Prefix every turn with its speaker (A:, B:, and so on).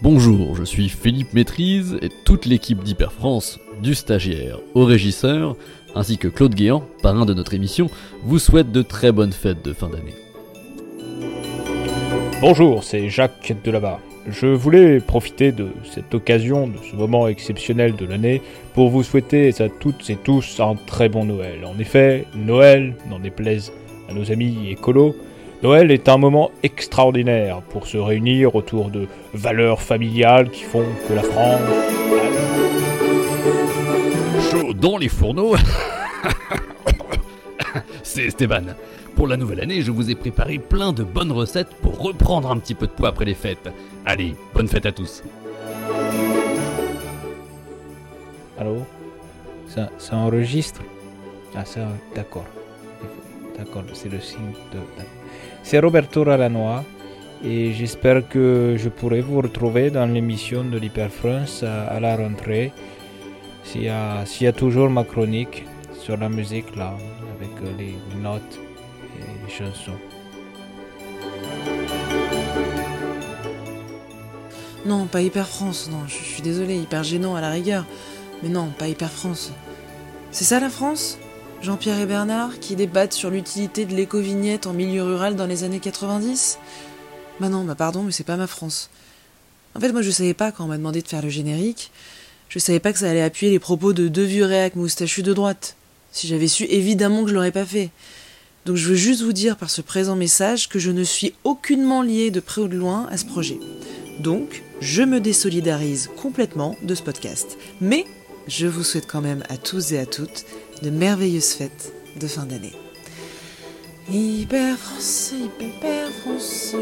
A: Bonjour, je suis Philippe Maîtrise et toute l'équipe d'Hyper France, du stagiaire au régisseur, ainsi que Claude Guéant, parrain de notre émission, vous souhaite de très bonnes fêtes de fin d'année.
B: Bonjour, c'est Jacques de là-bas. Je voulais profiter de cette occasion, de ce moment exceptionnel de l'année, pour vous souhaiter à toutes et tous un très bon Noël. En effet, Noël, n'en déplaise à nos amis écolos, Noël est un moment extraordinaire pour se réunir autour de valeurs familiales qui font que la France...
A: Chaud dans les fourneaux C'est Esteban. Pour la nouvelle année, je vous ai préparé plein de bonnes recettes pour reprendre un petit peu de poids après les fêtes. Allez, bonne fête à tous.
C: Allô? Ça, ça enregistre? Ah ça, d'accord. C'est le signe Roberto Ralanois et j'espère que je pourrai vous retrouver dans l'émission de l'Hyperfrance à, à, la rentrée. S'il y, a, toujours ma chronique sur la musique là, avec les notes et les chansons.
D: Non, pas Hyper France, non, je suis désolé, hyper gênant à la rigueur. Mais non, pas Hyper France. C'est ça la France? Jean-Pierre et Bernard qui débattent sur l'utilité de l'éco-vignette en milieu rural dans les années 90 Bah non, bah pardon, mais c'est pas ma France. En fait, moi je savais pas quand on m'a demandé de faire le générique, je savais pas que ça allait appuyer les propos de deux vieux réacs moustachus de droite. Si j'avais su, évidemment que je l'aurais pas fait. Donc je veux juste vous dire par ce présent message que je ne suis aucunement lié de près ou de loin à ce projet. Donc, je me désolidarise complètement de ce podcast. Mais je vous souhaite quand même à tous et à toutes de merveilleuses fêtes de fin d'année. Hyper France, hyper France.